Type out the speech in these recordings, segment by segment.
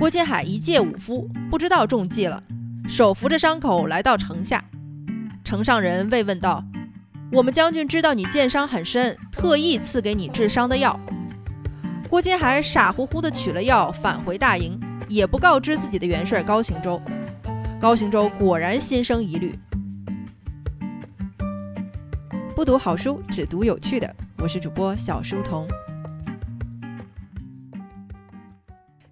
郭金海一介武夫，不知道中计了，手扶着伤口来到城下。城上人慰问道：“我们将军知道你箭伤很深，特意赐给你治伤的药。”郭金海傻乎乎的取了药，返回大营，也不告知自己的元帅高行周。高行周果然心生疑虑。不读好书，只读有趣的。我是主播小书童。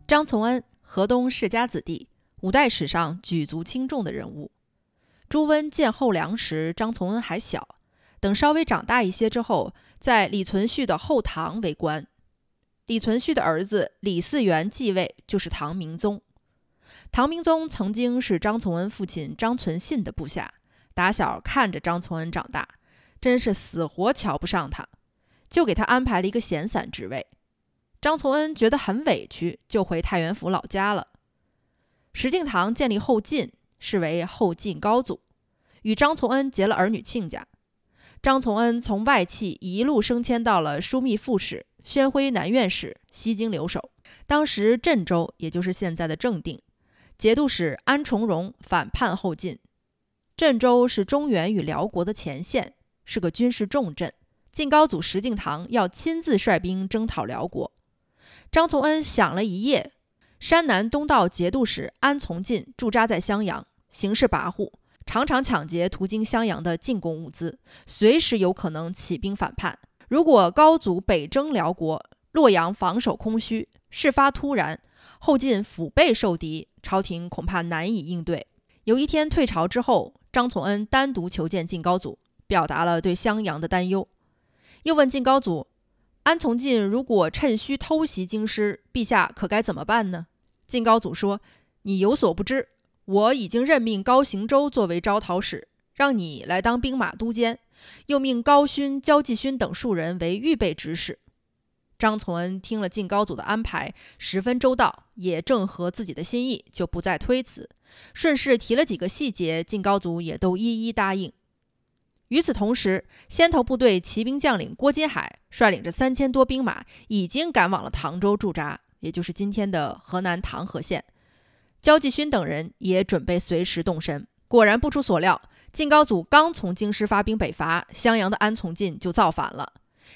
张从恩，河东世家子弟，五代史上举足轻重的人物。朱温建后梁时，张从恩还小，等稍微长大一些之后，在李存勖的后唐为官。李存勖的儿子李嗣源继位，就是唐明宗。唐明宗曾经是张从恩父亲张存信的部下，打小看着张从恩长大，真是死活瞧不上他，就给他安排了一个闲散职位。张从恩觉得很委屈，就回太原府老家了。石敬瑭建立后晋，是为后晋高祖，与张从恩结了儿女亲家。张从恩从外戚一路升迁到了枢密副使。宣徽南院使、西京留守。当时镇州，也就是现在的正定，节度使安重荣反叛后晋。镇州是中原与辽国的前线，是个军事重镇。晋高祖石敬瑭要亲自率兵征讨辽国。张从恩想了一夜，山南东道节度使安从进驻扎在襄阳，形势跋扈，常常抢劫途经襄阳的进贡物资，随时有可能起兵反叛。如果高祖北征辽国，洛阳防守空虚，事发突然，后晋腹背受敌，朝廷恐怕难以应对。有一天退朝之后，张从恩单独求见晋高祖，表达了对襄阳的担忧，又问晋高祖：“安从进如果趁虚偷袭京师，陛下可该怎么办呢？”晋高祖说：“你有所不知，我已经任命高行周作为招讨使，让你来当兵马都监。”又命高勋、焦继勋等数人为预备指使。张从恩听了晋高祖的安排，十分周到，也正合自己的心意，就不再推辞，顺势提了几个细节，晋高祖也都一一答应。与此同时，先头部队骑兵将领郭金海率领着三千多兵马，已经赶往了唐州驻扎，也就是今天的河南唐河县。焦继勋等人也准备随时动身。果然不出所料。晋高祖刚从京师发兵北伐，襄阳的安从进就造反了，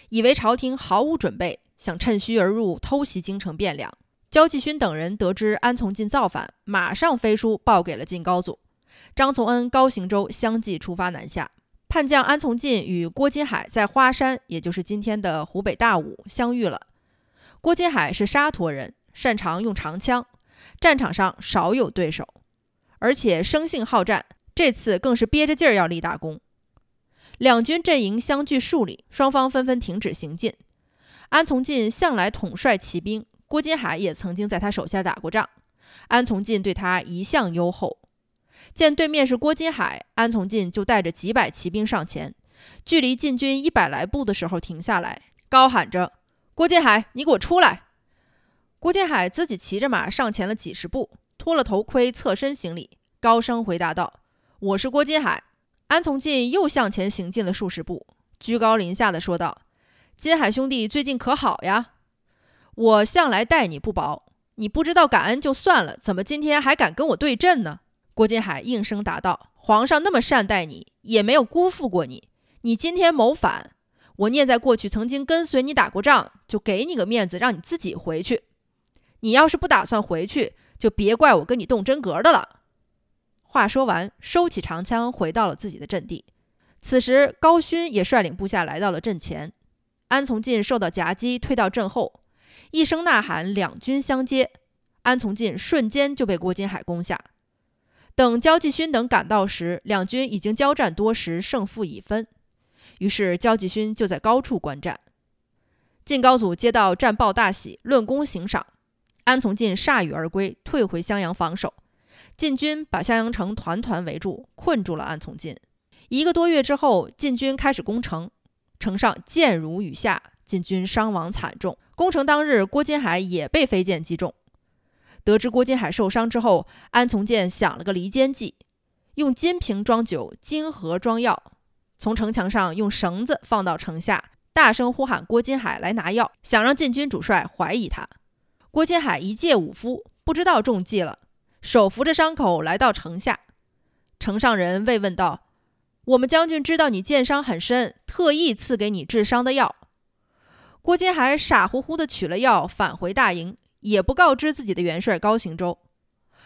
以为朝廷毫无准备，想趁虚而入偷袭京城汴梁。焦继勋等人得知安从进造反，马上飞书报给了晋高祖。张从恩、高行周相继出发南下。叛将安从进与郭金海在花山，也就是今天的湖北大武相遇了。郭金海是沙陀人，擅长用长枪，战场上少有对手，而且生性好战。这次更是憋着劲儿要立大功，两军阵营相距数里，双方纷纷停止行进。安从进向来统帅骑兵，郭金海也曾经在他手下打过仗，安从进对他一向优厚。见对面是郭金海，安从进就带着几百骑兵上前，距离晋军一百来步的时候停下来，高喊着：“郭金海，你给我出来！”郭金海自己骑着马上前了几十步，脱了头盔，侧身行礼，高声回答道。我是郭金海，安从进又向前行进了数十步，居高临下的说道：“金海兄弟最近可好呀？我向来待你不薄，你不知道感恩就算了，怎么今天还敢跟我对阵呢？”郭金海应声答道：“皇上那么善待你，也没有辜负过你。你今天谋反，我念在过去曾经跟随你打过仗，就给你个面子，让你自己回去。你要是不打算回去，就别怪我跟你动真格的了。”话说完，收起长枪，回到了自己的阵地。此时，高勋也率领部下来到了阵前。安从进受到夹击，退到阵后，一声呐喊，两军相接，安从进瞬间就被郭金海攻下。等焦继勋等赶到时，两军已经交战多时，胜负已分。于是，焦继勋就在高处观战。晋高祖接到战报，大喜，论功行赏。安从进铩羽而归，退回襄阳防守。晋军把襄阳城团团围住，困住了安从进。一个多月之后，晋军开始攻城，城上箭如雨下，晋军伤亡惨重。攻城当日，郭金海也被飞箭击中。得知郭金海受伤之后，安从建想了个离间计，用金瓶装酒，金盒装药，从城墙上用绳子放到城下，大声呼喊郭金海来拿药，想让禁军主帅怀疑他。郭金海一介武夫，不知道中计了，手扶着伤口来到城下。城上人慰问道：“我们将军知道你箭伤很深，特意赐给你治伤的药。”郭金海傻乎乎地取了药，返回大营，也不告知自己的元帅高行周。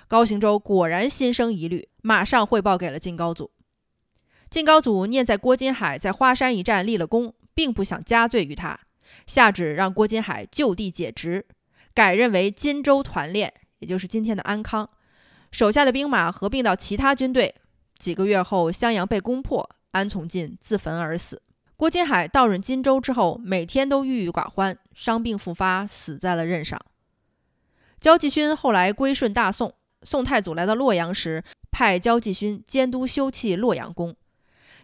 高行周果然心生疑虑，马上汇报给了晋高祖。晋高祖念在郭金海在花山一战立了功，并不想加罪于他，下旨让郭金海就地解职，改任为金州团练，也就是今天的安康。手下的兵马合并到其他军队。几个月后，襄阳被攻破，安从进自焚而死。郭金海到任荆州之后，每天都郁郁寡欢，伤病复发，死在了任上。焦继勋后来归顺大宋，宋太祖来到洛阳时，派焦继勋监督修葺洛阳宫。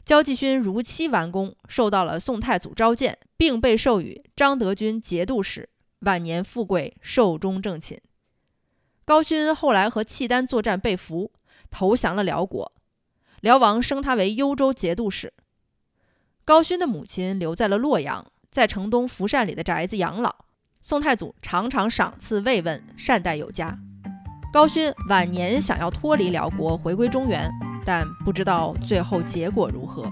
焦继勋如期完工，受到了宋太祖召见，并被授予张德军节度使。晚年富贵，寿终正寝。高勋后来和契丹作战被俘，投降了辽国。辽王升他为幽州节度使。高勋的母亲留在了洛阳，在城东福善里的宅子养老。宋太祖常常赏赐慰问，善待有加。高勋晚年想要脱离辽国，回归中原。但不知道最后结果如何。